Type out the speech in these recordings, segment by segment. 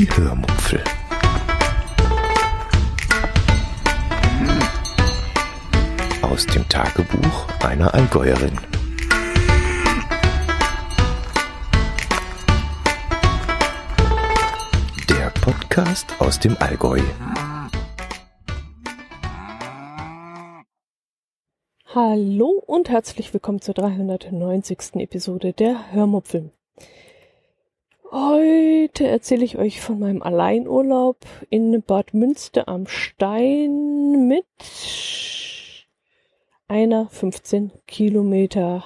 Die Hörmupfel. Aus dem Tagebuch einer Allgäuerin. Der Podcast aus dem Allgäu. Hallo und herzlich willkommen zur 390. Episode der Hörmupfel. Heute erzähle ich euch von meinem Alleinurlaub in Bad Münster am Stein mit einer 15 Kilometer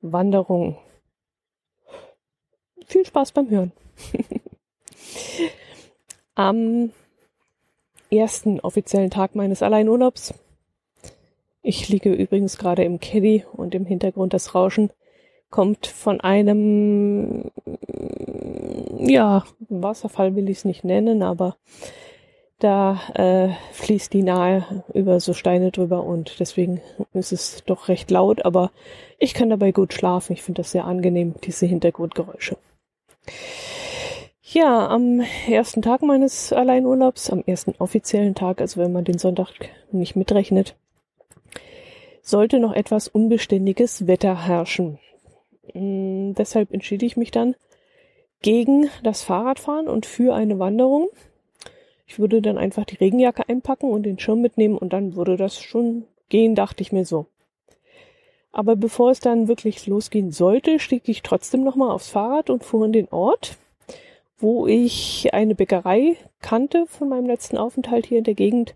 Wanderung. Viel Spaß beim Hören. am ersten offiziellen Tag meines Alleinurlaubs. Ich liege übrigens gerade im Caddy und im Hintergrund das Rauschen kommt von einem, ja, Wasserfall will ich es nicht nennen, aber da äh, fließt die nahe über so Steine drüber und deswegen ist es doch recht laut, aber ich kann dabei gut schlafen. Ich finde das sehr angenehm, diese Hintergrundgeräusche. Ja, am ersten Tag meines Alleinurlaubs, am ersten offiziellen Tag, also wenn man den Sonntag nicht mitrechnet, sollte noch etwas unbeständiges Wetter herrschen. Mm, deshalb entschied ich mich dann gegen das Fahrradfahren und für eine Wanderung. Ich würde dann einfach die Regenjacke einpacken und den Schirm mitnehmen und dann würde das schon gehen, dachte ich mir so. Aber bevor es dann wirklich losgehen sollte, stieg ich trotzdem nochmal aufs Fahrrad und fuhr in den Ort, wo ich eine Bäckerei kannte von meinem letzten Aufenthalt hier in der Gegend,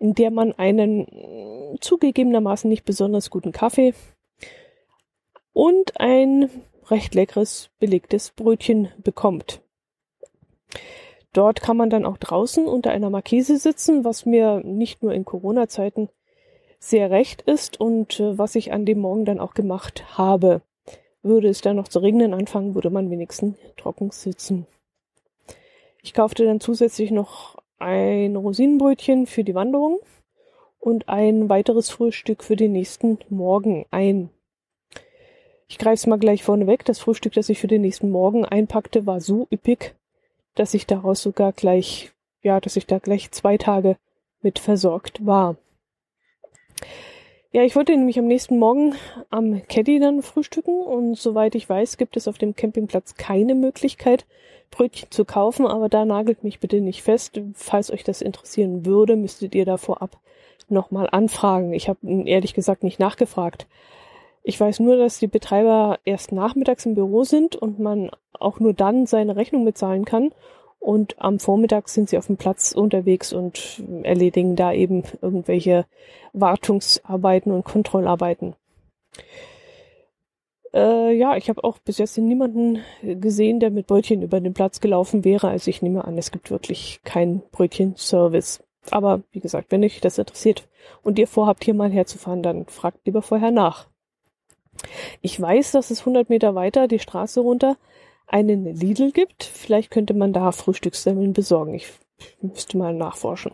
in der man einen zugegebenermaßen nicht besonders guten Kaffee und ein recht leckeres belegtes Brötchen bekommt. Dort kann man dann auch draußen unter einer Markise sitzen, was mir nicht nur in Corona-Zeiten sehr recht ist und äh, was ich an dem Morgen dann auch gemacht habe. Würde es dann noch zu regnen anfangen, würde man wenigstens trocken sitzen. Ich kaufte dann zusätzlich noch ein Rosinenbrötchen für die Wanderung und ein weiteres Frühstück für den nächsten Morgen ein. Ich greife es mal gleich vorne weg. Das Frühstück, das ich für den nächsten Morgen einpackte, war so üppig, dass ich daraus sogar gleich, ja, dass ich da gleich zwei Tage mit versorgt war. Ja, ich wollte nämlich am nächsten Morgen am Caddy dann frühstücken und soweit ich weiß, gibt es auf dem Campingplatz keine Möglichkeit, Brötchen zu kaufen, aber da nagelt mich bitte nicht fest. Falls euch das interessieren würde, müsstet ihr da vorab nochmal anfragen. Ich habe ehrlich gesagt nicht nachgefragt. Ich weiß nur, dass die Betreiber erst nachmittags im Büro sind und man auch nur dann seine Rechnung bezahlen kann. Und am Vormittag sind sie auf dem Platz unterwegs und erledigen da eben irgendwelche Wartungsarbeiten und Kontrollarbeiten. Äh, ja, ich habe auch bis jetzt niemanden gesehen, der mit Brötchen über den Platz gelaufen wäre. Also ich nehme an, es gibt wirklich keinen Brötchenservice. Aber wie gesagt, wenn euch das interessiert und ihr vorhabt, hier mal herzufahren, dann fragt lieber vorher nach. Ich weiß, dass es 100 Meter weiter die Straße runter einen Lidl gibt. Vielleicht könnte man da Frühstückssemmeln besorgen. Ich müsste mal nachforschen.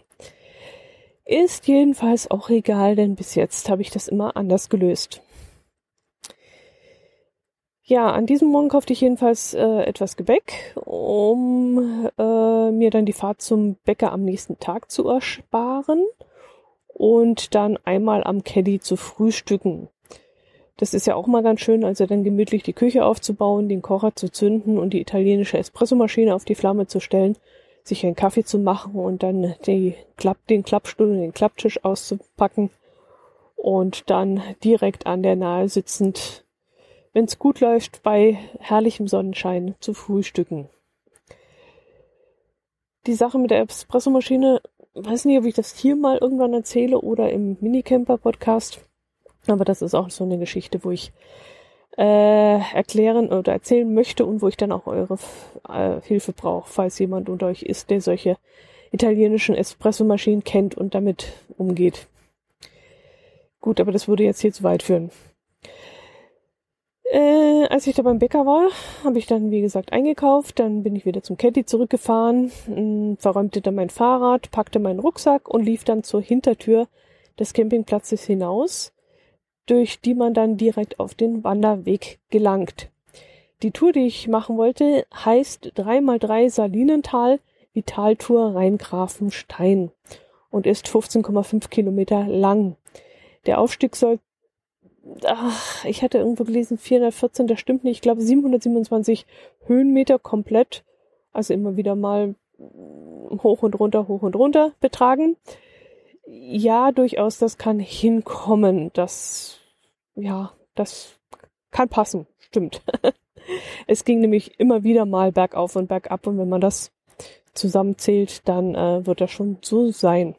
Ist jedenfalls auch egal, denn bis jetzt habe ich das immer anders gelöst. Ja, an diesem Morgen kaufte ich jedenfalls äh, etwas Gebäck, um äh, mir dann die Fahrt zum Bäcker am nächsten Tag zu ersparen und dann einmal am Caddy zu frühstücken. Das ist ja auch mal ganz schön, also dann gemütlich die Küche aufzubauen, den Kocher zu zünden und die italienische Espressomaschine auf die Flamme zu stellen, sich einen Kaffee zu machen und dann die Klapp, den Klappstuhl und den Klapptisch auszupacken und dann direkt an der Nahe sitzend, wenn es gut läuft, bei herrlichem Sonnenschein zu frühstücken. Die Sache mit der Espressomaschine, weiß nicht, ob ich das hier mal irgendwann erzähle oder im Minicamper-Podcast aber das ist auch so eine Geschichte, wo ich äh, erklären oder erzählen möchte und wo ich dann auch eure äh, Hilfe brauche, falls jemand unter euch ist, der solche italienischen Espressomaschinen kennt und damit umgeht. Gut, aber das würde jetzt hier zu weit führen. Äh, als ich da beim Bäcker war, habe ich dann, wie gesagt, eingekauft. Dann bin ich wieder zum Caddy zurückgefahren, mh, hm, verräumte dann mein Fahrrad, packte meinen Rucksack und lief dann zur Hintertür des Campingplatzes hinaus durch die man dann direkt auf den Wanderweg gelangt. Die Tour, die ich machen wollte, heißt 3x3 Salinental Vitaltour Rheingrafenstein und ist 15,5 Kilometer lang. Der Aufstieg soll, ach, ich hatte irgendwo gelesen 414, das stimmt nicht, ich glaube 727 Höhenmeter komplett, also immer wieder mal hoch und runter, hoch und runter betragen. Ja, durchaus, das kann hinkommen. Das, ja, das kann passen. Stimmt. es ging nämlich immer wieder mal bergauf und bergab und wenn man das zusammenzählt, dann äh, wird das schon so sein.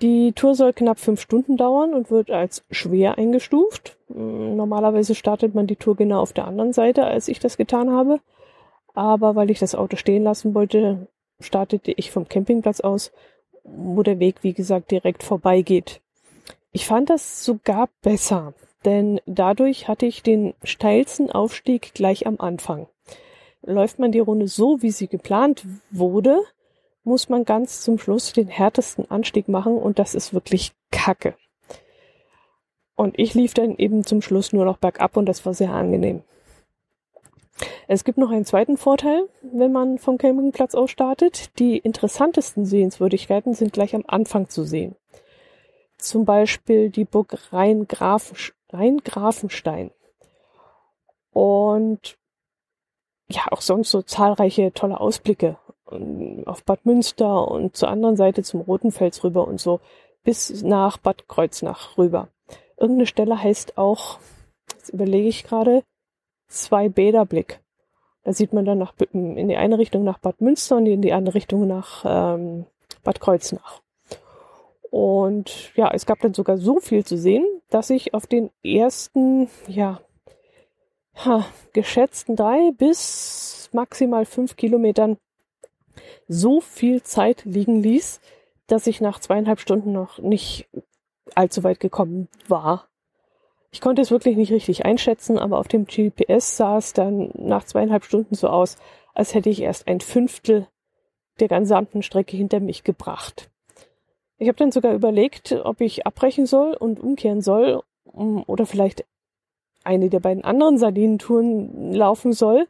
Die Tour soll knapp fünf Stunden dauern und wird als schwer eingestuft. Normalerweise startet man die Tour genau auf der anderen Seite, als ich das getan habe. Aber weil ich das Auto stehen lassen wollte, startete ich vom Campingplatz aus, wo der Weg, wie gesagt, direkt vorbeigeht. Ich fand das sogar besser, denn dadurch hatte ich den steilsten Aufstieg gleich am Anfang. Läuft man die Runde so, wie sie geplant wurde, muss man ganz zum Schluss den härtesten Anstieg machen und das ist wirklich Kacke. Und ich lief dann eben zum Schluss nur noch bergab und das war sehr angenehm. Es gibt noch einen zweiten Vorteil, wenn man vom Campingplatz aus startet. Die interessantesten Sehenswürdigkeiten sind gleich am Anfang zu sehen. Zum Beispiel die Burg Rheingrafenstein. Und ja, auch sonst so zahlreiche tolle Ausblicke auf Bad Münster und zur anderen Seite zum Rotenfels rüber und so bis nach Bad Kreuznach rüber. Irgendeine Stelle heißt auch, jetzt überlege ich gerade, zwei Bäderblick. Da sieht man dann nach, in die eine Richtung nach Bad Münster und in die andere Richtung nach ähm, Bad Kreuznach. Und ja, es gab dann sogar so viel zu sehen, dass ich auf den ersten, ja, ha, geschätzten drei bis maximal fünf Kilometern so viel Zeit liegen ließ, dass ich nach zweieinhalb Stunden noch nicht allzu weit gekommen war. Ich konnte es wirklich nicht richtig einschätzen, aber auf dem GPS sah es dann nach zweieinhalb Stunden so aus, als hätte ich erst ein Fünftel der gesamten Strecke hinter mich gebracht. Ich habe dann sogar überlegt, ob ich abbrechen soll und umkehren soll oder vielleicht eine der beiden anderen Sardinentouren laufen soll,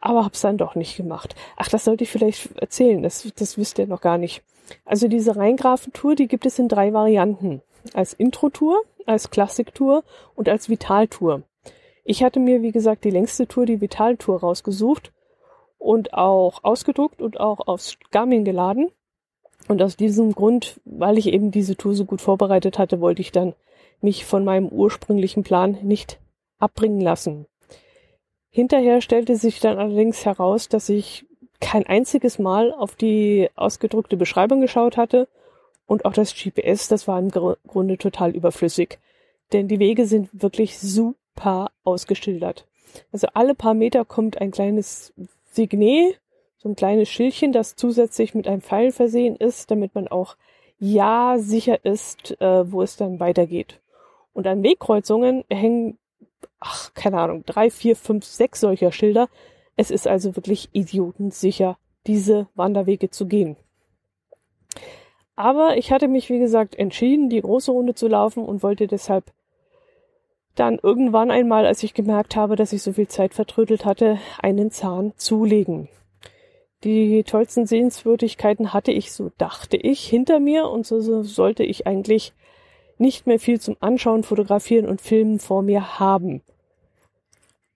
aber hab's dann doch nicht gemacht. Ach, das sollte ich vielleicht erzählen, das, das wisst ihr noch gar nicht. Also diese Rheingrafentour, die gibt es in drei Varianten. Als Intro-Tour, als Klassik-Tour und als Vital-Tour. Ich hatte mir, wie gesagt, die längste Tour, die Vital-Tour rausgesucht und auch ausgedruckt und auch aufs Garmin geladen. Und aus diesem Grund, weil ich eben diese Tour so gut vorbereitet hatte, wollte ich dann mich von meinem ursprünglichen Plan nicht abbringen lassen. Hinterher stellte sich dann allerdings heraus, dass ich kein einziges Mal auf die ausgedruckte Beschreibung geschaut hatte und auch das GPS, das war im Grunde total überflüssig. Denn die Wege sind wirklich super ausgeschildert. Also alle paar Meter kommt ein kleines Signet, so ein kleines Schildchen, das zusätzlich mit einem Pfeil versehen ist, damit man auch ja sicher ist, äh, wo es dann weitergeht. Und an Wegkreuzungen hängen ach, keine Ahnung, drei, vier, fünf, sechs solcher Schilder. Es ist also wirklich idiotensicher, diese Wanderwege zu gehen. Aber ich hatte mich, wie gesagt, entschieden, die große Runde zu laufen und wollte deshalb dann irgendwann einmal, als ich gemerkt habe, dass ich so viel Zeit vertrödelt hatte, einen Zahn zulegen. Die tollsten Sehenswürdigkeiten hatte ich, so dachte ich, hinter mir und so, so sollte ich eigentlich nicht mehr viel zum Anschauen, Fotografieren und Filmen vor mir haben.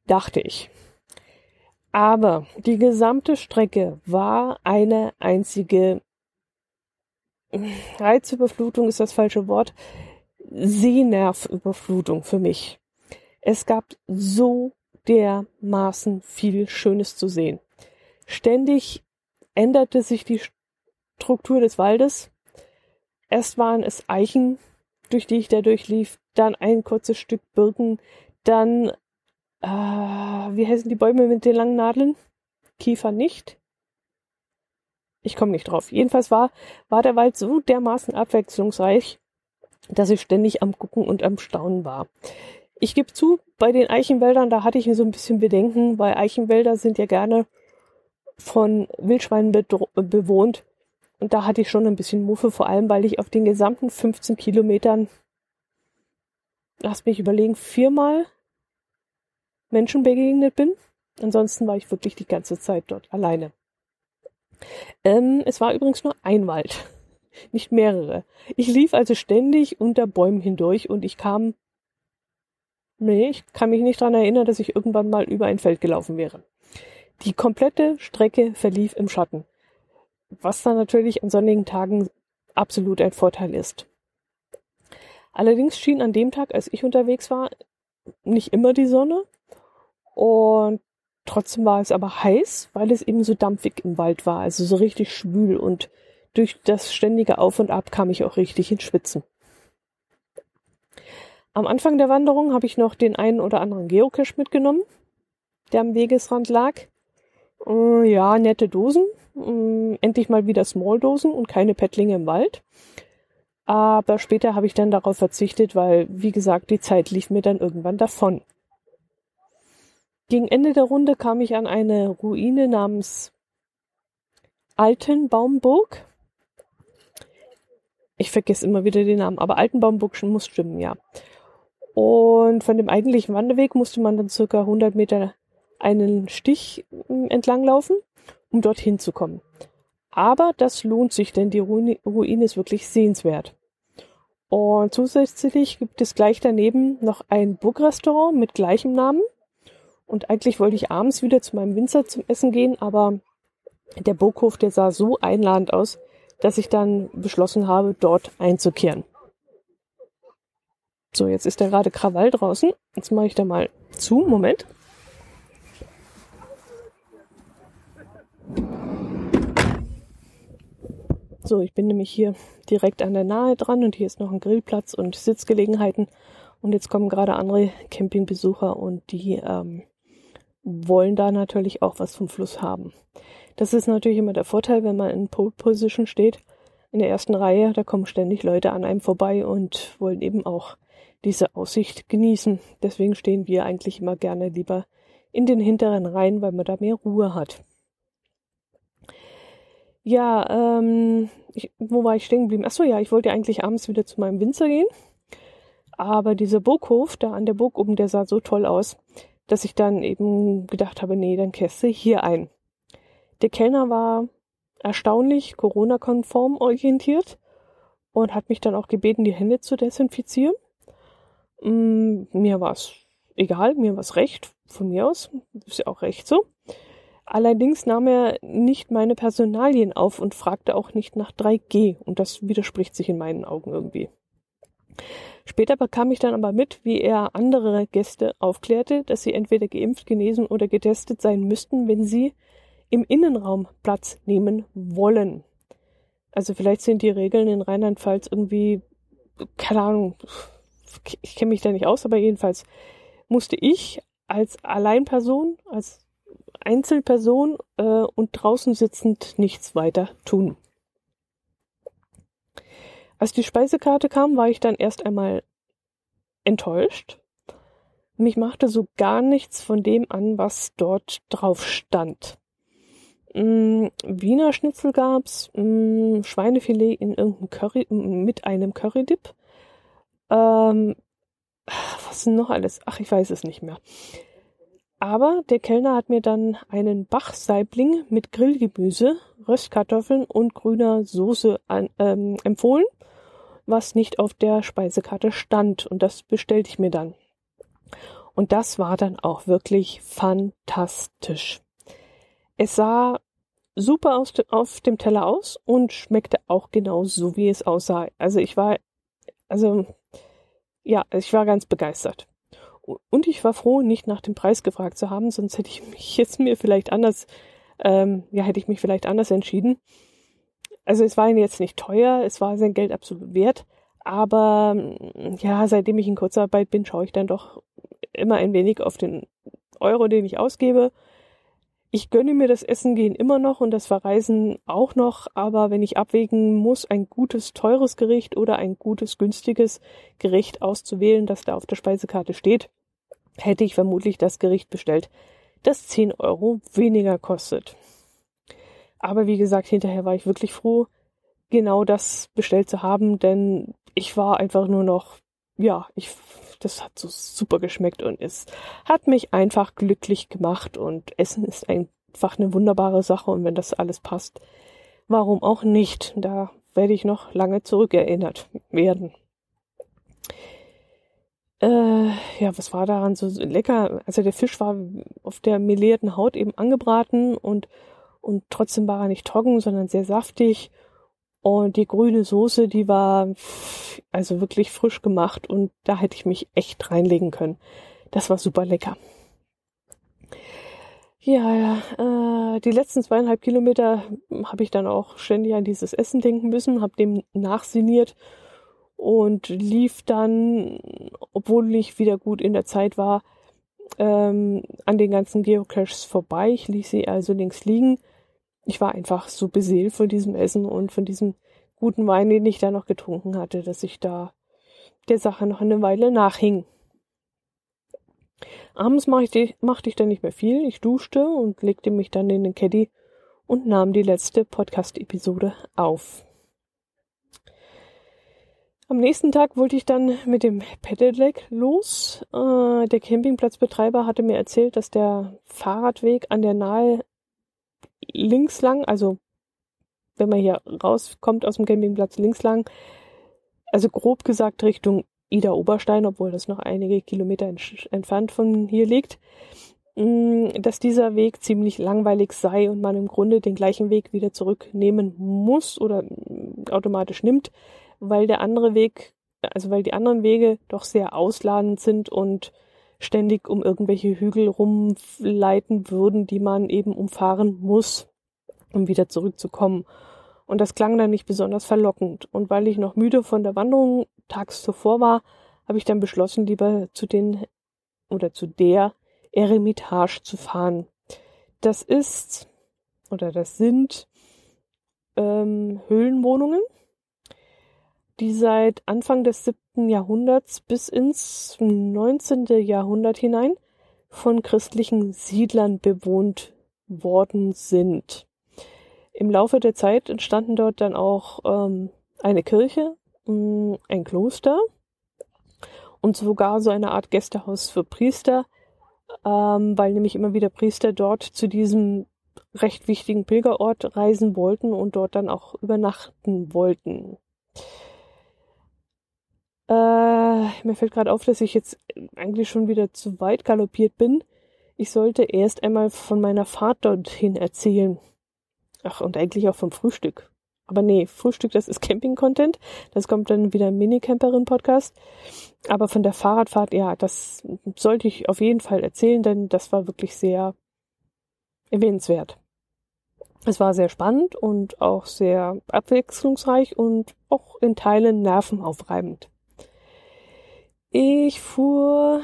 Dachte ich. Aber die gesamte Strecke war eine einzige Reizüberflutung ist das falsche Wort. Sehnervüberflutung für mich. Es gab so dermaßen viel Schönes zu sehen. Ständig änderte sich die Struktur des Waldes. Erst waren es Eichen, durch die ich da durchlief, dann ein kurzes Stück Birken, dann, äh, wie heißen die Bäume mit den langen Nadeln? Kiefer nicht. Ich komme nicht drauf. Jedenfalls war, war der Wald so dermaßen abwechslungsreich, dass ich ständig am Gucken und am Staunen war. Ich gebe zu, bei den Eichenwäldern, da hatte ich so ein bisschen Bedenken, weil Eichenwälder sind ja gerne von Wildschweinen bewohnt. Und da hatte ich schon ein bisschen Muffe, vor allem weil ich auf den gesamten 15 Kilometern, lass mich überlegen, viermal Menschen begegnet bin. Ansonsten war ich wirklich die ganze Zeit dort alleine. Ähm, es war übrigens nur ein Wald, nicht mehrere. Ich lief also ständig unter Bäumen hindurch und ich kam. Nee, ich kann mich nicht daran erinnern, dass ich irgendwann mal über ein Feld gelaufen wäre. Die komplette Strecke verlief im Schatten, was dann natürlich an sonnigen Tagen absolut ein Vorteil ist. Allerdings schien an dem Tag, als ich unterwegs war, nicht immer die Sonne und trotzdem war es aber heiß, weil es eben so dampfig im Wald war, also so richtig schwül und durch das ständige Auf und Ab kam ich auch richtig ins Schwitzen. Am Anfang der Wanderung habe ich noch den einen oder anderen Geocache mitgenommen, der am Wegesrand lag. Äh, ja, nette Dosen. Äh, endlich mal wieder Small-Dosen und keine Pettlinge im Wald. Aber später habe ich dann darauf verzichtet, weil, wie gesagt, die Zeit lief mir dann irgendwann davon. Gegen Ende der Runde kam ich an eine Ruine namens Altenbaumburg. Ich vergesse immer wieder den Namen, aber Altenbaumburg muss stimmen, ja. Und von dem eigentlichen Wanderweg musste man dann circa 100 Meter einen Stich hm, entlang laufen, um dorthin zu kommen. Aber das lohnt sich, denn die Ruine, Ruine ist wirklich sehenswert. Und zusätzlich gibt es gleich daneben noch ein Burgrestaurant mit gleichem Namen. Und eigentlich wollte ich abends wieder zu meinem Winzer zum Essen gehen, aber der Burghof, der sah so einladend aus, dass ich dann beschlossen habe, dort einzukehren. So, jetzt ist da gerade Krawall draußen. Jetzt mache ich da mal zu. Moment. So, ich bin nämlich hier direkt an der Nahe dran und hier ist noch ein Grillplatz und Sitzgelegenheiten. Und jetzt kommen gerade andere Campingbesucher und die ähm, wollen da natürlich auch was vom Fluss haben. Das ist natürlich immer der Vorteil, wenn man in Pole Position steht, in der ersten Reihe, da kommen ständig Leute an einem vorbei und wollen eben auch diese Aussicht genießen. Deswegen stehen wir eigentlich immer gerne lieber in den hinteren Reihen, weil man da mehr Ruhe hat. Ja, ähm, ich, wo war ich stehen geblieben? Achso, ja, ich wollte eigentlich abends wieder zu meinem Winzer gehen. Aber dieser Burghof da an der Burg oben, der sah so toll aus, dass ich dann eben gedacht habe, nee, dann kehrst du hier ein. Der Kellner war erstaunlich Corona-konform orientiert und hat mich dann auch gebeten, die Hände zu desinfizieren. Mm, mir war es egal, mir war es recht, von mir aus, ist ja auch recht so. Allerdings nahm er nicht meine Personalien auf und fragte auch nicht nach 3G und das widerspricht sich in meinen Augen irgendwie. Später bekam ich dann aber mit, wie er andere Gäste aufklärte, dass sie entweder geimpft, genesen oder getestet sein müssten, wenn sie im Innenraum Platz nehmen wollen. Also vielleicht sind die Regeln in Rheinland-Pfalz irgendwie, keine Ahnung, ich kenne mich da nicht aus, aber jedenfalls musste ich als Alleinperson, als Einzelperson äh, und draußen sitzend nichts weiter tun. Als die Speisekarte kam, war ich dann erst einmal enttäuscht. Mich machte so gar nichts von dem an, was dort drauf stand. Mm, Wiener Schnitzel gab's, mm, Schweinefilet in irgendeinem Curry mit einem Currydip. Ähm, was noch alles? Ach, ich weiß es nicht mehr. Aber der Kellner hat mir dann einen Bachsaibling mit Grillgemüse, Röstkartoffeln und grüner Soße an, ähm, empfohlen, was nicht auf der Speisekarte stand. Und das bestellte ich mir dann. Und das war dann auch wirklich fantastisch. Es sah super aus, auf dem Teller aus und schmeckte auch genau so, wie es aussah. Also ich war, also ja, ich war ganz begeistert. Und ich war froh, nicht nach dem Preis gefragt zu haben, sonst hätte ich mich jetzt mir vielleicht anders, ähm, ja, hätte ich mich vielleicht anders entschieden. Also es war jetzt nicht teuer, es war sein Geld absolut wert, aber ja, seitdem ich in Kurzarbeit bin, schaue ich dann doch immer ein wenig auf den Euro, den ich ausgebe. Ich gönne mir das Essen gehen immer noch und das Verreisen auch noch, aber wenn ich abwägen muss, ein gutes, teures Gericht oder ein gutes, günstiges Gericht auszuwählen, das da auf der Speisekarte steht, hätte ich vermutlich das Gericht bestellt, das 10 Euro weniger kostet. Aber wie gesagt, hinterher war ich wirklich froh, genau das bestellt zu haben, denn ich war einfach nur noch, ja, ich, das hat so super geschmeckt und es hat mich einfach glücklich gemacht und Essen ist einfach eine wunderbare Sache und wenn das alles passt, warum auch nicht? Da werde ich noch lange zurückerinnert werden. Äh, ja, was war daran so lecker? Also der Fisch war auf der melierten Haut eben angebraten und, und trotzdem war er nicht trocken, sondern sehr saftig. Und die grüne Soße, die war also wirklich frisch gemacht und da hätte ich mich echt reinlegen können. Das war super lecker. Ja, äh, die letzten zweieinhalb Kilometer habe ich dann auch ständig an dieses Essen denken müssen, habe dem nachsiniert und lief dann, obwohl ich wieder gut in der Zeit war, ähm, an den ganzen Geocaches vorbei. Ich ließ sie also links liegen. Ich war einfach so beseelt von diesem Essen und von diesem guten Wein, den ich da noch getrunken hatte, dass ich da der Sache noch eine Weile nachhing. Abends machte ich, machte ich dann nicht mehr viel. Ich duschte und legte mich dann in den Caddy und nahm die letzte Podcast-Episode auf. Am nächsten Tag wollte ich dann mit dem Pedelec los. Äh, der Campingplatzbetreiber hatte mir erzählt, dass der Fahrradweg an der Nahe links lang, also wenn man hier rauskommt aus dem Campingplatz links lang, also grob gesagt Richtung Ida Oberstein, obwohl das noch einige Kilometer entfernt von hier liegt, mm, dass dieser Weg ziemlich langweilig sei und man im Grunde den gleichen Weg wieder zurücknehmen muss oder automatisch nimmt, weil der andere Weg, also weil die anderen Wege doch sehr ausladend sind und ständig um irgendwelche Hügel rumleiten würden, die man eben umfahren muss, um wieder zurückzukommen. Und das klang dann nicht besonders verlockend. Und weil ich noch müde von der Wanderung tags zuvor war, habe ich dann beschlossen, lieber zu den oder zu der Eremitage zu fahren. Das ist oder das sind ähm, Höhlenwohnungen die seit Anfang des Jahrhunderts bis ins neunzehnte Jahrhundert hinein von christlichen Siedlern bewohnt worden sind. Im Laufe der Zeit entstanden dort dann auch ähm, eine Kirche, mm, ein Kloster und sogar so eine Art Gästehaus für Priester, ähm, weil nämlich immer wieder Priester dort zu diesem recht wichtigen Pilgerort reisen wollten und dort dann auch übernachten wollten. Äh, mir fällt gerade auf, dass ich jetzt eigentlich schon wieder zu weit galoppiert bin. Ich sollte erst einmal von meiner Fahrt dorthin erzählen. Ach, und eigentlich auch vom Frühstück. Aber nee, Frühstück, das ist Camping-Content. Das kommt dann wieder im Minicamperin-Podcast. Aber von der Fahrradfahrt, ja, das sollte ich auf jeden Fall erzählen, denn das war wirklich sehr erwähnenswert. Es war sehr spannend und auch sehr abwechslungsreich und auch in Teilen nervenaufreibend. Ich fuhr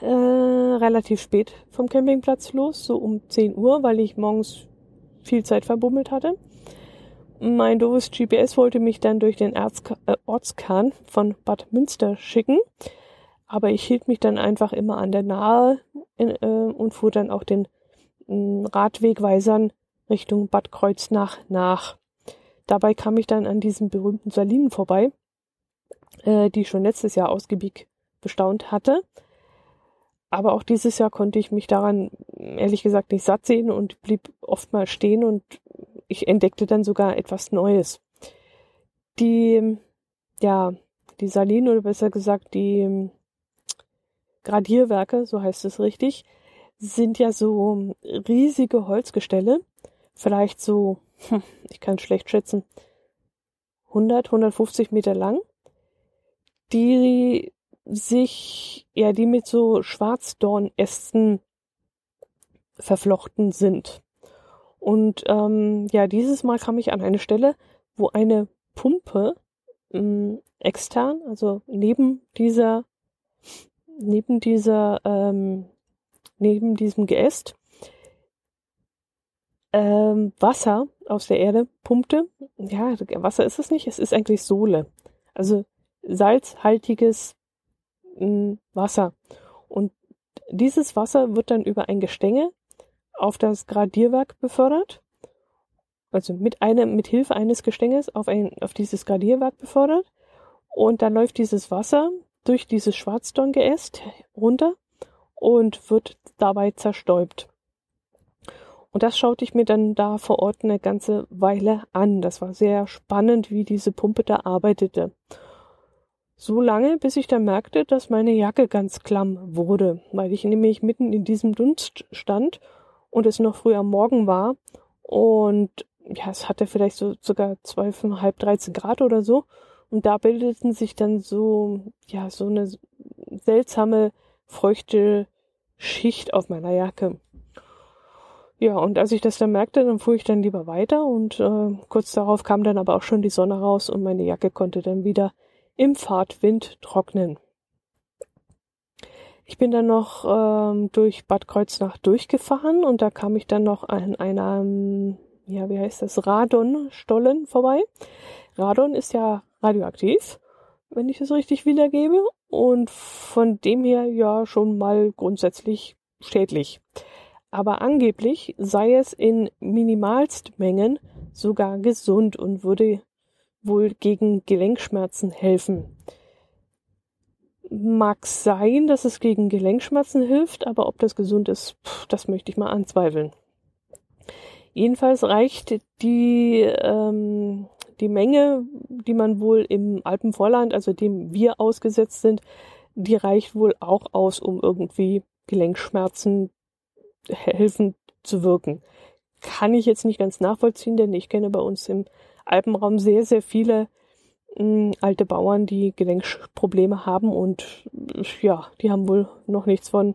äh, relativ spät vom Campingplatz los, so um 10 Uhr, weil ich morgens viel Zeit verbummelt hatte. Mein doofes GPS wollte mich dann durch den Erzka äh, Ortskern von Bad Münster schicken, aber ich hielt mich dann einfach immer an der Nahe in, äh, und fuhr dann auch den äh, Radwegweisern Richtung Bad Kreuznach nach. Dabei kam ich dann an diesen berühmten Salinen vorbei, äh, die schon letztes Jahr ausgiebig bestaunt hatte. Aber auch dieses Jahr konnte ich mich daran ehrlich gesagt nicht satt sehen und blieb oft mal stehen und ich entdeckte dann sogar etwas Neues. Die, ja, die Salinen oder besser gesagt die Gradierwerke, so heißt es richtig, sind ja so riesige Holzgestelle, vielleicht so, hm, ich kann schlecht schätzen, 100, 150 Meter lang, die sich, ja, die mit so Schwarzdornästen verflochten sind. Und ähm, ja, dieses Mal kam ich an eine Stelle, wo eine Pumpe ähm, extern, also neben dieser, neben dieser, ähm, neben diesem Geäst, ähm, Wasser aus der Erde pumpte. Ja, Wasser ist es nicht, es ist eigentlich Sohle. Also salzhaltiges Wasser. Und dieses Wasser wird dann über ein Gestänge auf das Gradierwerk befördert. Also mit einem, mit Hilfe eines Gestänges auf ein, auf dieses Gradierwerk befördert. Und dann läuft dieses Wasser durch dieses Schwarzdorngeäst runter und wird dabei zerstäubt. Und das schaute ich mir dann da vor Ort eine ganze Weile an. Das war sehr spannend, wie diese Pumpe da arbeitete. So lange, bis ich dann merkte, dass meine Jacke ganz klamm wurde, weil ich nämlich mitten in diesem Dunst stand und es noch früh am Morgen war und ja, es hatte vielleicht so sogar zwölfeinhalb, dreizehn Grad oder so und da bildeten sich dann so, ja, so eine seltsame, feuchte Schicht auf meiner Jacke. Ja, und als ich das dann merkte, dann fuhr ich dann lieber weiter und äh, kurz darauf kam dann aber auch schon die Sonne raus und meine Jacke konnte dann wieder im Fahrtwind trocknen. Ich bin dann noch ähm, durch Bad Kreuznach durchgefahren und da kam ich dann noch an einem, ja, wie heißt das, Radonstollen vorbei. Radon ist ja radioaktiv, wenn ich es richtig wiedergebe, und von dem her ja schon mal grundsätzlich schädlich aber angeblich sei es in Minimalstmengen sogar gesund und würde wohl gegen Gelenkschmerzen helfen. Mag sein, dass es gegen Gelenkschmerzen hilft, aber ob das gesund ist, das möchte ich mal anzweifeln. Jedenfalls reicht die, ähm, die Menge, die man wohl im Alpenvorland, also dem wir ausgesetzt sind, die reicht wohl auch aus, um irgendwie Gelenkschmerzen helfen zu wirken. Kann ich jetzt nicht ganz nachvollziehen, denn ich kenne bei uns im Alpenraum sehr, sehr viele mh, hm, alte Bauern, die Gelenkprobleme haben und ja, die haben wohl noch nichts von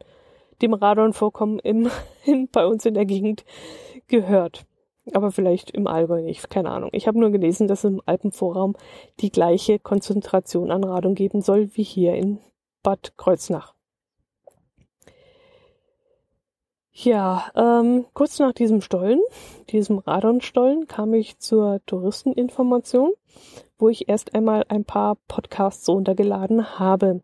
dem Radonvorkommen im, in, bei uns in der Gegend gehört. Aber vielleicht im Allgäu nicht, keine Ahnung. Ich habe nur gelesen, dass es im Alpenvorraum die gleiche Konzentration an Radon geben soll wie hier in Bad Kreuznach. Ja, ähm, kurz nach diesem Stollen, diesem Radonstollen, kam ich zur Touristeninformation, wo ich erst einmal ein paar Podcasts runtergeladen habe.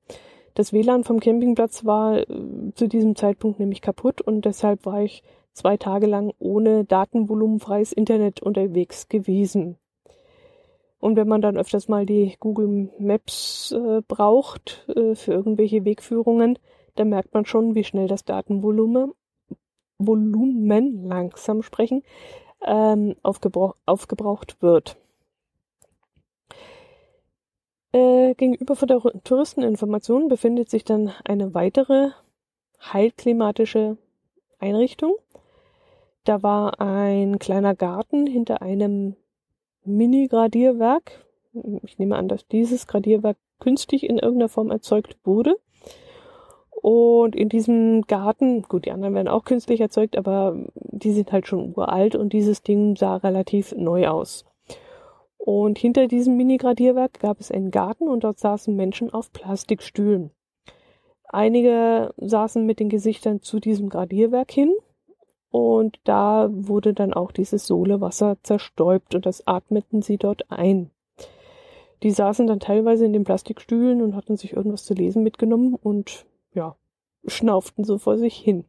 Das WLAN vom Campingplatz war äh, zu diesem Zeitpunkt nämlich kaputt und deshalb war ich zwei Tage lang ohne datenvolumenfreies Internet unterwegs gewesen. Und wenn man dann öfters mal die Google Maps äh, braucht äh, für irgendwelche Wegführungen, dann merkt man schon, wie schnell das Datenvolumen Volumen langsam sprechen, ähm, aufgebraucht wird. Äh, gegenüber von der Touristeninformation befindet sich dann eine weitere heilklimatische Einrichtung. Da war ein kleiner Garten hinter einem Mini-Gradierwerk. Ich nehme an, dass dieses Gradierwerk künstlich in irgendeiner Form erzeugt wurde. Und in diesem Garten, gut, die anderen werden auch künstlich erzeugt, aber die sind halt schon uralt und dieses Ding sah relativ neu aus. Und hinter diesem Mini-Gradierwerk gab es einen Garten und dort saßen Menschen auf Plastikstühlen. Einige saßen mit den Gesichtern zu diesem Gradierwerk hin und da wurde dann auch dieses Sohlewasser zerstäubt und das atmeten sie dort ein. Die saßen dann teilweise in den Plastikstühlen und hatten sich irgendwas zu lesen mitgenommen und ja, schnauften so vor sich hin.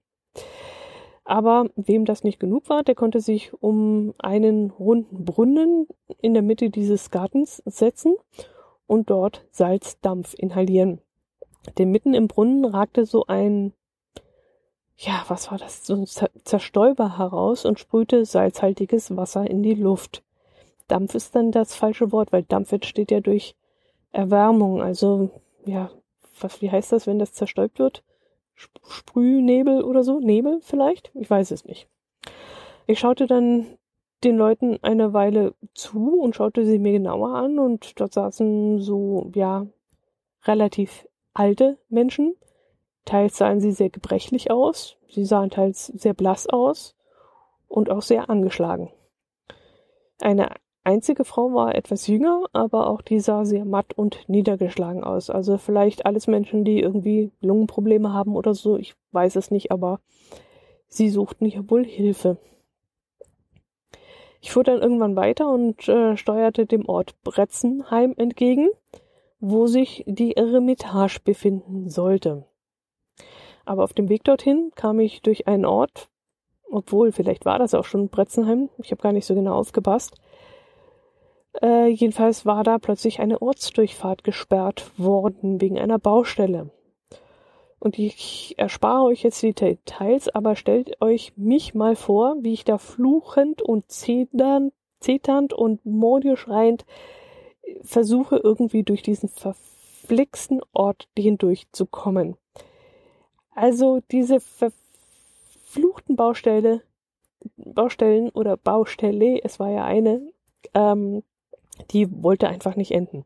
Aber wem das nicht genug war, der konnte sich um einen runden Brunnen in der Mitte dieses Gartens setzen und dort Salzdampf inhalieren. Denn mitten im Brunnen ragte so ein, ja, was war das, so ein Zerstäuber heraus und sprühte salzhaltiges Wasser in die Luft. Dampf ist dann das falsche Wort, weil Dampf entsteht ja durch Erwärmung, also ja, was, wie heißt das, wenn das zerstäubt wird? Sprühnebel oder so? Nebel vielleicht? Ich weiß es nicht. Ich schaute dann den Leuten eine Weile zu und schaute sie mir genauer an und dort saßen so, ja, relativ alte Menschen. Teils sahen sie sehr gebrechlich aus, sie sahen teils sehr blass aus und auch sehr angeschlagen. Eine einzige Frau war etwas jünger, aber auch die sah sehr matt und niedergeschlagen aus. Also vielleicht alles Menschen, die irgendwie Lungenprobleme haben oder so. Ich weiß es nicht, aber sie suchten hier wohl Hilfe. Ich fuhr dann irgendwann weiter und äh, steuerte dem Ort Bretzenheim entgegen, wo sich die Eremitage befinden sollte. Aber auf dem Weg dorthin kam ich durch einen Ort, obwohl vielleicht war das auch schon Bretzenheim, ich habe gar nicht so genau aufgepasst, Äh, jedenfalls war da plötzlich eine Ortsdurchfahrt gesperrt worden wegen einer Baustelle. Und ich erspare euch jetzt die Details, aber stellt euch mich mal vor, wie ich da fluchend und zeternd, und mordioschreiend versuche, irgendwie durch diesen verflixten Ort hindurchzukommen. Also diese verfluchten Baustelle, Baustellen oder Baustelle, es war ja eine, ähm, die wollte einfach nicht enden.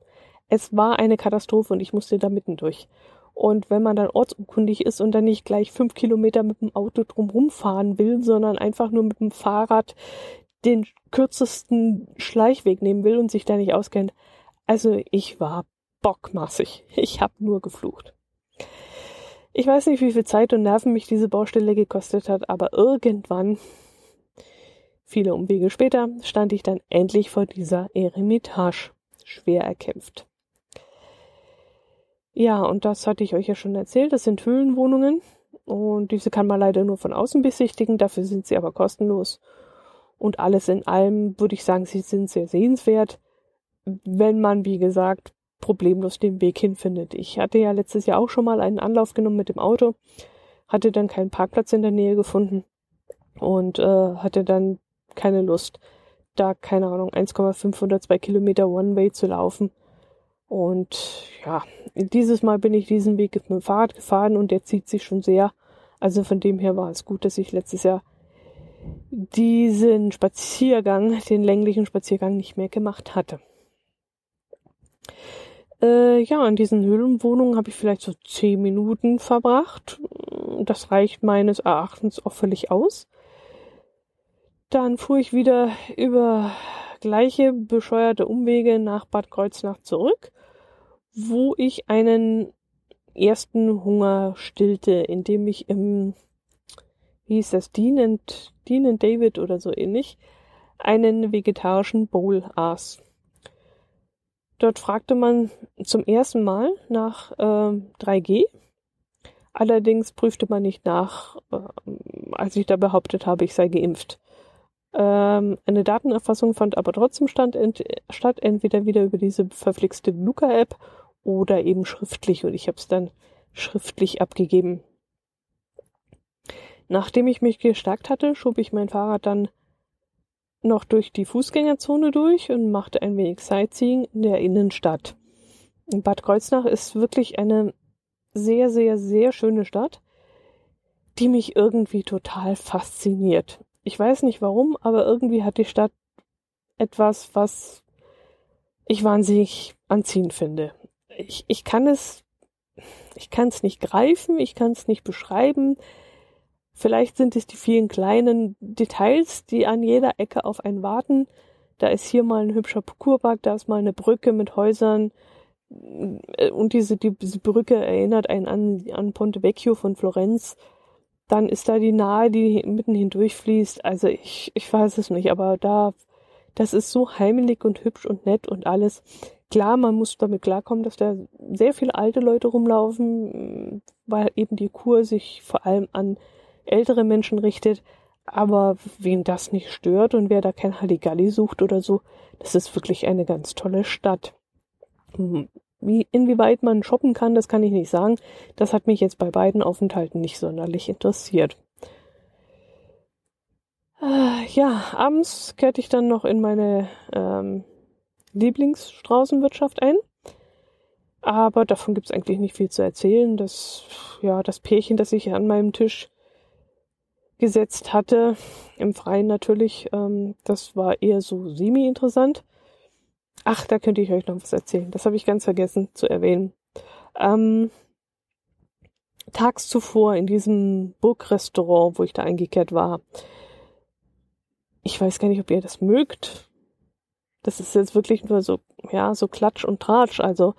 Es war eine Katastrophe und ich musste da mitten durch. Und wenn man dann ortsunkundig ist und dann nicht gleich fünf Kilometer mit dem Auto drumherum fahren will, sondern einfach nur mit dem Fahrrad den kürzesten Schleichweg nehmen will und sich da nicht auskennt. Also ich war bockmassig. Ich habe nur geflucht. Ich weiß nicht, wie viel Zeit und Nerven mich diese Baustelle gekostet hat, aber irgendwann, viele Umwege später, stand ich dann endlich vor dieser Eremitage. Schwer erkämpft. Ja, und das hatte ich euch ja schon erzählt. Das sind Höhlenwohnungen. Und diese kann man leider nur von außen besichtigen. Dafür sind sie aber kostenlos. Und alles in allem würde ich sagen, sie sind sehr sehenswert, wenn man, wie gesagt, problemlos den Weg hinfindet. Ich hatte ja letztes Jahr auch schon mal einen Anlauf genommen mit dem Auto, hatte dann keinen Parkplatz in der Nähe gefunden und äh, hatte dann keine Lust, da, keine Ahnung, 1,5 oder 2 Kilometer One-Way zu laufen und ja, dieses Mal bin ich diesen Weg mit dem Fahrrad gefahren und der zieht sich schon sehr. Also von dem her war es gut, dass ich letztes Jahr diesen Spaziergang, den länglichen Spaziergang nicht mehr gemacht hatte. Äh, ja, in diesen Höhlenwohnungen habe ich vielleicht so zehn Minuten verbracht. Das reicht meines Erachtens auch völlig aus. Dann fuhr ich wieder über gleiche bescheuerte Umwege nach Bad Kreuznach zurück wo ich einen ersten Hunger stillte, indem ich im, wie hieß das, Dean and, Dean and David oder so ähnlich, einen vegetarischen Bowl aß. Dort fragte man zum ersten Mal nach äh, 3G. Allerdings prüfte man nicht nach, äh, als ich da behauptet habe, ich sei geimpft. Ähm, eine Datenerfassung fand aber trotzdem stand ent statt, entweder wieder über diese verflixte Luca-App oder eben schriftlich und ich habe es dann schriftlich abgegeben. Nachdem ich mich gestärkt hatte, schob ich mein Fahrrad dann noch durch die Fußgängerzone durch und machte ein wenig Sightseeing in der Innenstadt. Bad Kreuznach ist wirklich eine sehr, sehr, sehr schöne Stadt, die mich irgendwie total fasziniert. Ich weiß nicht warum, aber irgendwie hat die Stadt etwas, was ich wahnsinnig anziehend finde ich, ich kann es, ich kann es nicht greifen, ich kann es nicht beschreiben. Vielleicht sind es die vielen kleinen Details, die an jeder Ecke auf einen warten. Da ist hier mal ein hübscher Kurpark, da ist mal eine Brücke mit Häusern. Und diese, die, diese Brücke erinnert einen an, an Ponte Vecchio von Florenz. Dann ist da die Nahe, die mitten hindurchfließt. Also ich, ich weiß es nicht, aber da, das ist so heimelig und hübsch und nett und alles klar, man muss damit klarkommen, dass da sehr viele alte Leute rumlaufen, weil eben die Kur sich vor allem an ältere Menschen richtet. Aber wen das nicht stört und wer da kein Halligalli sucht oder so, das ist wirklich eine ganz tolle Stadt. Wie, inwieweit man shoppen kann, das kann ich nicht sagen. Das hat mich jetzt bei beiden Aufenthalten nicht sonderlich interessiert. Äh, ja, abends kehrte ich dann noch in meine ähm, Lieblingsstraußenwirtschaft ein. Aber davon gibt es eigentlich nicht viel zu erzählen. Das, ja, das Pärchen, das ich an meinem Tisch gesetzt hatte, im Freien natürlich, ähm, das war eher so semi-interessant. Ach, da könnte ich euch noch was erzählen. Das habe ich ganz vergessen zu erwähnen. Ähm, tags zuvor in diesem Burgrestaurant, wo ich da eingekehrt war. Ich weiß gar nicht, ob ihr das mögt. Das ist jetzt wirklich nur so, ja, so Klatsch und Tratsch. Also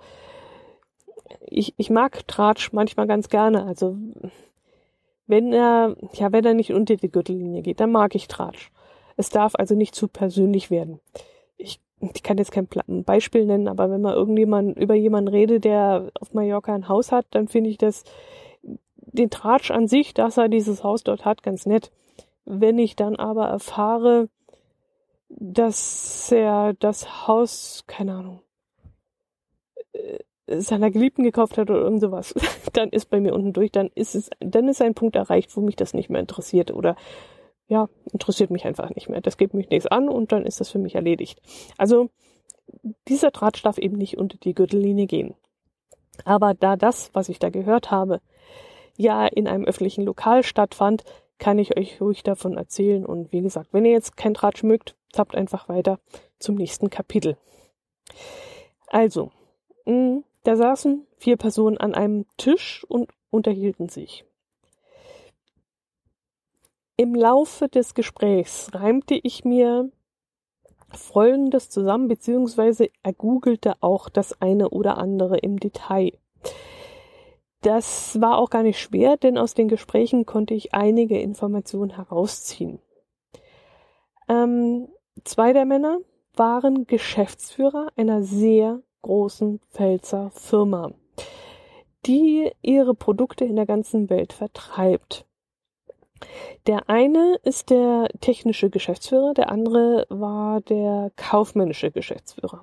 ich, ich mag Tratsch manchmal ganz gerne. Also wenn er, ja, wenn er nicht unter die Gürtellinie geht, dann mag ich Tratsch. Es darf also nicht zu persönlich werden. Ich, ich kann jetzt kein Beispiel nennen, aber wenn man irgendjemand über jemanden redet, der auf Mallorca ein Haus hat, dann finde ich das den Tratsch an sich, dass er dieses Haus dort hat, ganz nett. Wenn ich dann aber erfahre, dass er das Haus, keine Ahnung, äh, seiner Geliebten gekauft hat oder irgend sowas, dann ist bei mir unten durch, dann ist es, dann ist ein Punkt erreicht, wo mich das nicht mehr interessiert oder ja, interessiert mich einfach nicht mehr. Das gibt mich nichts an und dann ist das für mich erledigt. Also dieser Tratsch darf eben nicht unter die Gürtellinie gehen. Aber da das, was ich da gehört habe, ja in einem öffentlichen Lokal stattfand, kann ich euch ruhig davon erzählen. Und wie gesagt, wenn ihr jetzt kein Tratsch mögt, zappt einfach weiter zum nächsten Kapitel. Also, mh, da saßen vier Personen an einem Tisch und unterhielten sich. Im Laufe des Gesprächs reimte ich mir Folgendes zusammen, beziehungsweise ergoogelte auch das eine oder andere im Detail. Das war auch gar nicht schwer, denn aus den Gesprächen konnte ich einige Informationen herausziehen. Ähm, zwei der Männer waren Geschäftsführer einer sehr großen Pfälzer Firma, die ihre Produkte in der ganzen Welt vertreibt. Der eine ist der technische Geschäftsführer, der andere war der kaufmännische Geschäftsführer.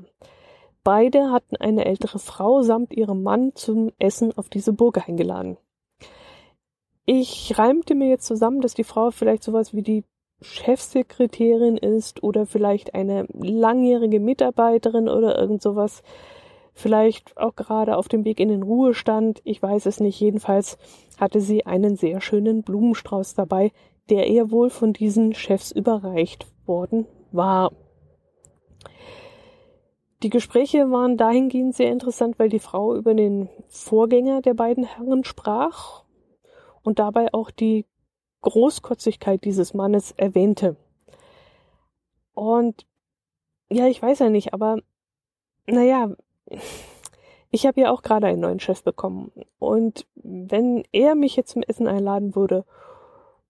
Beide hatten eine ältere Frau samt ihrem Mann zum Essen auf diese Burg eingeladen. Ich reimte mir jetzt zusammen, dass die Frau vielleicht sowas wie die Chefsekretärin ist oder vielleicht eine langjährige Mitarbeiterin oder irgend sowas. Vielleicht auch gerade auf dem Weg in den Ruhestand. Ich weiß es nicht. Jedenfalls hatte sie einen sehr schönen Blumenstrauß dabei, der ihr wohl von diesen Chefs überreicht worden war. Die Gespräche waren dahingehend sehr interessant, weil die Frau über den Vorgänger der beiden Herren sprach und dabei auch die Großkotzigkeit dieses Mannes erwähnte. Und ja, ich weiß ja nicht, aber naja, ich habe ja auch gerade einen neuen Chef bekommen. Und wenn er mich jetzt zum Essen einladen würde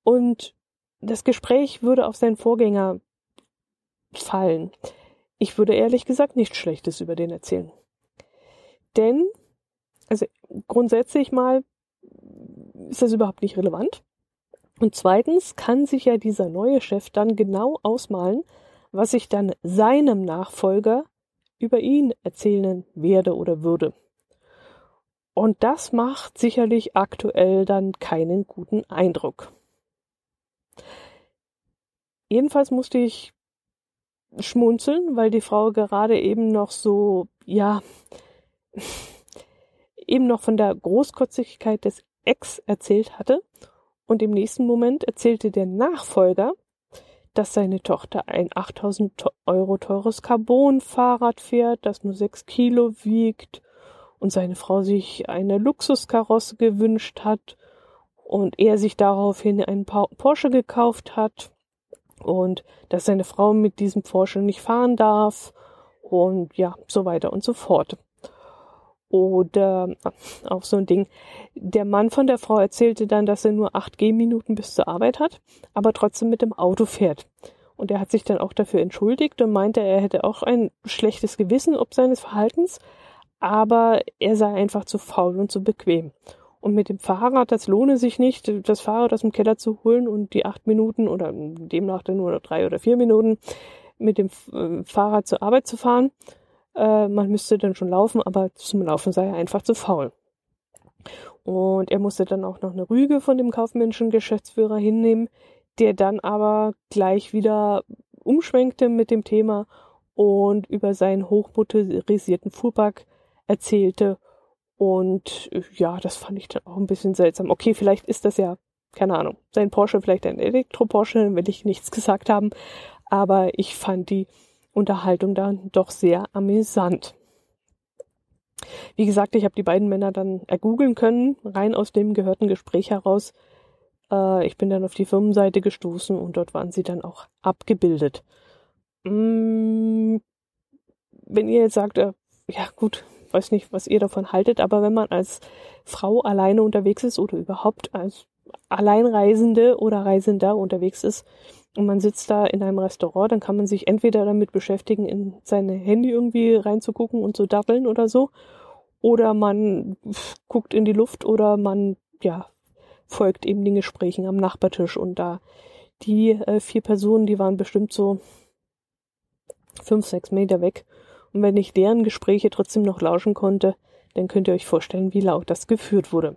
und das Gespräch würde auf seinen Vorgänger fallen, ich würde ehrlich gesagt nichts Schlechtes über den erzählen. Denn, also grundsätzlich mal ist das überhaupt nicht relevant. Und zweitens kann sich ja dieser neue Chef dann genau ausmalen, was ich dann seinem Nachfolger über ihn erzählen werde oder würde. Und das macht sicherlich aktuell dann keinen guten Eindruck. Jedenfalls musste ich schmunzeln, weil die Frau gerade eben noch so, ja, eben noch von der Großkotzigkeit des Ex erzählt hatte. Und im nächsten Moment erzählte der Nachfolger, dass seine Tochter ein 8000 Euro teures Carbon-Fahrrad fährt, das nur 6 Kilo wiegt und seine Frau sich eine Luxuskarosse gewünscht hat und er sich daraufhin einen Porsche gekauft hat und dass seine Frau mit diesem Porsche nicht fahren darf und ja, so weiter und so fort. Oder auch so ein Ding. Der Mann von der Frau erzählte dann, dass er nur acht Gehminuten bis zur Arbeit hat, aber trotzdem mit dem Auto fährt. Und er hat sich dann auch dafür entschuldigt und meinte, er hätte auch ein schlechtes Gewissen ob seines Verhaltens, aber er sei einfach zu faul und zu bequem. Und mit dem Fahrrad, das lohne sich nicht, das Fahrrad aus dem Keller zu holen und die acht Minuten oder demnach dann nur drei oder vier Minuten mit dem äh, Fahrrad zur Arbeit zu fahren. Äh, man müsste dann schon laufen, aber zum Laufen sei er einfach zu faul. Und er musste dann auch noch eine Rüge von dem kaufmännischen Geschäftsführer hinnehmen, der dann aber gleich wieder umschwenkte mit dem Thema und über seinen hochmotorisierten Fuhrpark erzählte. Und ja, das fand ich dann auch ein bisschen seltsam. Okay, vielleicht ist das ja, keine Ahnung, sein Porsche, vielleicht ein Elektro-Porsche, dann will ich nichts gesagt haben. Aber ich fand die Unterhaltung dann doch sehr amüsant. Wie gesagt, ich habe die beiden Männer dann ergoogeln können, rein aus dem gehörten Gespräch heraus. Äh, ich bin dann auf die Firmenseite gestoßen und dort waren sie dann auch abgebildet. Mm, wenn ihr jetzt sagt, äh, ja gut, weiß nicht, was ihr davon haltet, aber wenn man als Frau alleine unterwegs ist oder überhaupt als Alleinreisende oder Reisender unterwegs ist, und man sitzt da in einem Restaurant, dann kann man sich entweder damit beschäftigen, in seine Handy irgendwie reinzugucken und zu dabbeln oder so, oder man guckt in die Luft oder man, ja, folgt eben den Gesprächen am Nachbartisch und da die äh, vier Personen, die waren bestimmt so fünf, sechs Meter weg. Und wenn ich deren Gespräche trotzdem noch lauschen konnte, dann könnt ihr euch vorstellen, wie laut das geführt wurde.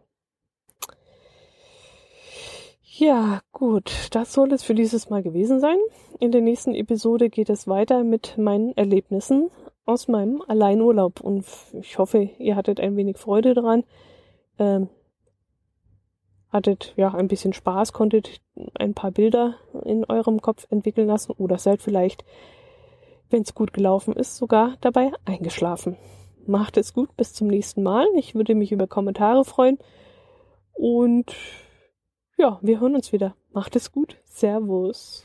Ja, gut, das soll es für dieses Mal gewesen sein. In der nächsten Episode geht es weiter mit meinen Erlebnissen aus meinem Alleinurlaub und ich hoffe, ihr hattet ein wenig Freude daran. Ähm, hattet ja ein bisschen Spaß, konntet ein paar Bilder in eurem Kopf entwickeln lassen oder seid vielleicht, wenn es gut gelaufen ist, sogar dabei eingeschlafen. Macht es gut, bis zum nächsten Mal. Ich würde mich über Kommentare freuen und ja, wir hören uns wieder. Macht es gut. Servus.